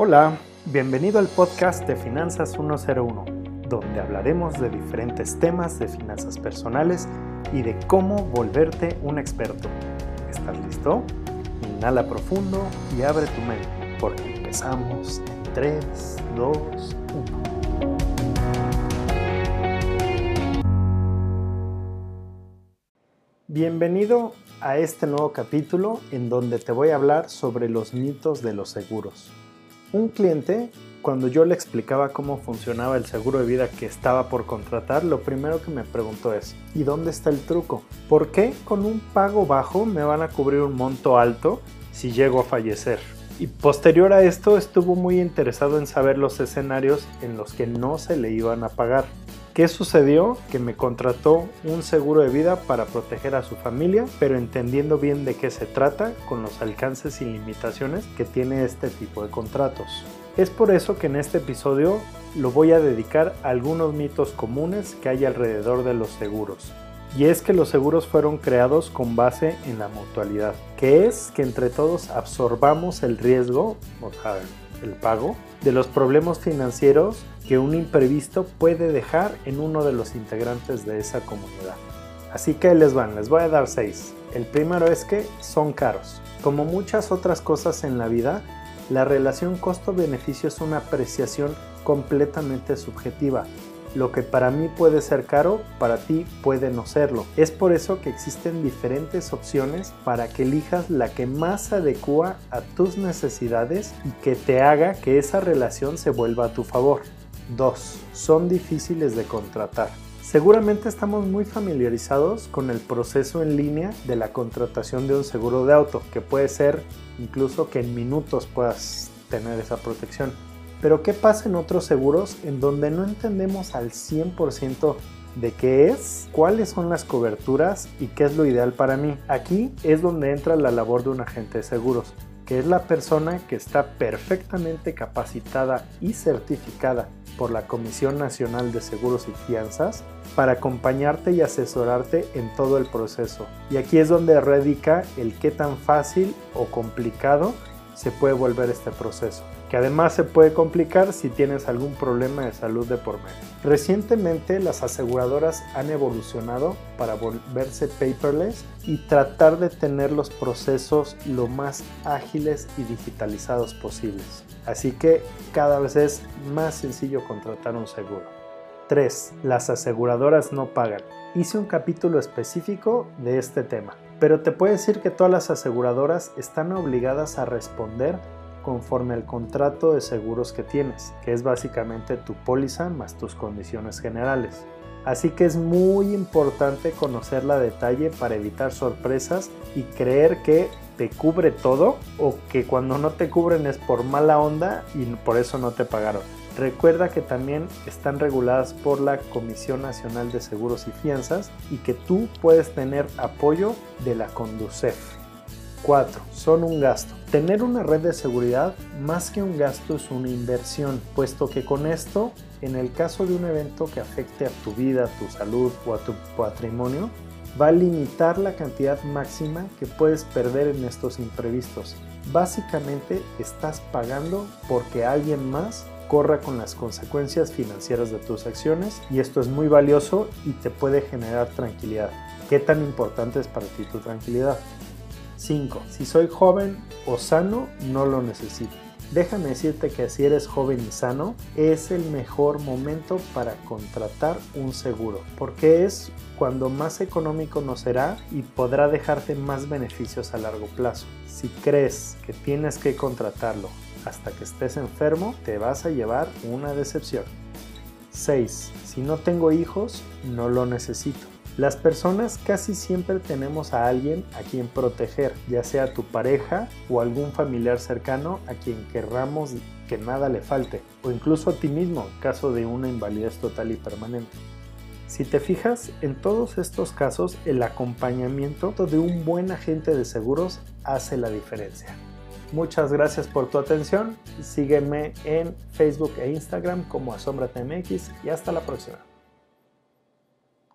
Hola, bienvenido al podcast de Finanzas 101, donde hablaremos de diferentes temas de finanzas personales y de cómo volverte un experto. ¿Estás listo? Inhala profundo y abre tu mente, porque empezamos en 3, 2, 1. Bienvenido a este nuevo capítulo en donde te voy a hablar sobre los mitos de los seguros. Un cliente, cuando yo le explicaba cómo funcionaba el seguro de vida que estaba por contratar, lo primero que me preguntó es, ¿y dónde está el truco? ¿Por qué con un pago bajo me van a cubrir un monto alto si llego a fallecer? Y posterior a esto estuvo muy interesado en saber los escenarios en los que no se le iban a pagar. ¿Qué sucedió? Que me contrató un seguro de vida para proteger a su familia, pero entendiendo bien de qué se trata con los alcances y limitaciones que tiene este tipo de contratos. Es por eso que en este episodio lo voy a dedicar a algunos mitos comunes que hay alrededor de los seguros. Y es que los seguros fueron creados con base en la mutualidad, que es que entre todos absorbamos el riesgo, o sea, el pago, de los problemas financieros que un imprevisto puede dejar en uno de los integrantes de esa comunidad. Así que les van, les voy a dar seis. El primero es que son caros. Como muchas otras cosas en la vida, la relación costo-beneficio es una apreciación completamente subjetiva. Lo que para mí puede ser caro, para ti puede no serlo. Es por eso que existen diferentes opciones para que elijas la que más adecua a tus necesidades y que te haga que esa relación se vuelva a tu favor. 2. Son difíciles de contratar. Seguramente estamos muy familiarizados con el proceso en línea de la contratación de un seguro de auto, que puede ser incluso que en minutos puedas tener esa protección. Pero ¿qué pasa en otros seguros en donde no entendemos al 100% de qué es, cuáles son las coberturas y qué es lo ideal para mí? Aquí es donde entra la labor de un agente de seguros, que es la persona que está perfectamente capacitada y certificada por la Comisión Nacional de Seguros y Fianzas para acompañarte y asesorarte en todo el proceso. Y aquí es donde radica el qué tan fácil o complicado se puede volver este proceso que además se puede complicar si tienes algún problema de salud de por medio. Recientemente las aseguradoras han evolucionado para volverse paperless y tratar de tener los procesos lo más ágiles y digitalizados posibles. Así que cada vez es más sencillo contratar un seguro. 3. Las aseguradoras no pagan. Hice un capítulo específico de este tema, pero te puedo decir que todas las aseguradoras están obligadas a responder conforme al contrato de seguros que tienes, que es básicamente tu póliza más tus condiciones generales. Así que es muy importante conocerla a detalle para evitar sorpresas y creer que te cubre todo o que cuando no te cubren es por mala onda y por eso no te pagaron. Recuerda que también están reguladas por la Comisión Nacional de Seguros y Fianzas y que tú puedes tener apoyo de la Conducef. 4. Son un gasto. Tener una red de seguridad más que un gasto es una inversión, puesto que con esto, en el caso de un evento que afecte a tu vida, tu salud o a tu patrimonio, va a limitar la cantidad máxima que puedes perder en estos imprevistos. Básicamente estás pagando porque alguien más corra con las consecuencias financieras de tus acciones y esto es muy valioso y te puede generar tranquilidad. ¿Qué tan importante es para ti tu tranquilidad? 5. Si soy joven o sano, no lo necesito. Déjame decirte que si eres joven y sano, es el mejor momento para contratar un seguro, porque es cuando más económico nos será y podrá dejarte más beneficios a largo plazo. Si crees que tienes que contratarlo hasta que estés enfermo, te vas a llevar una decepción. 6. Si no tengo hijos, no lo necesito. Las personas casi siempre tenemos a alguien a quien proteger, ya sea tu pareja o algún familiar cercano a quien querramos que nada le falte, o incluso a ti mismo en caso de una invalidez total y permanente. Si te fijas, en todos estos casos el acompañamiento de un buen agente de seguros hace la diferencia. Muchas gracias por tu atención, sígueme en Facebook e Instagram como AsombraTMX y hasta la próxima.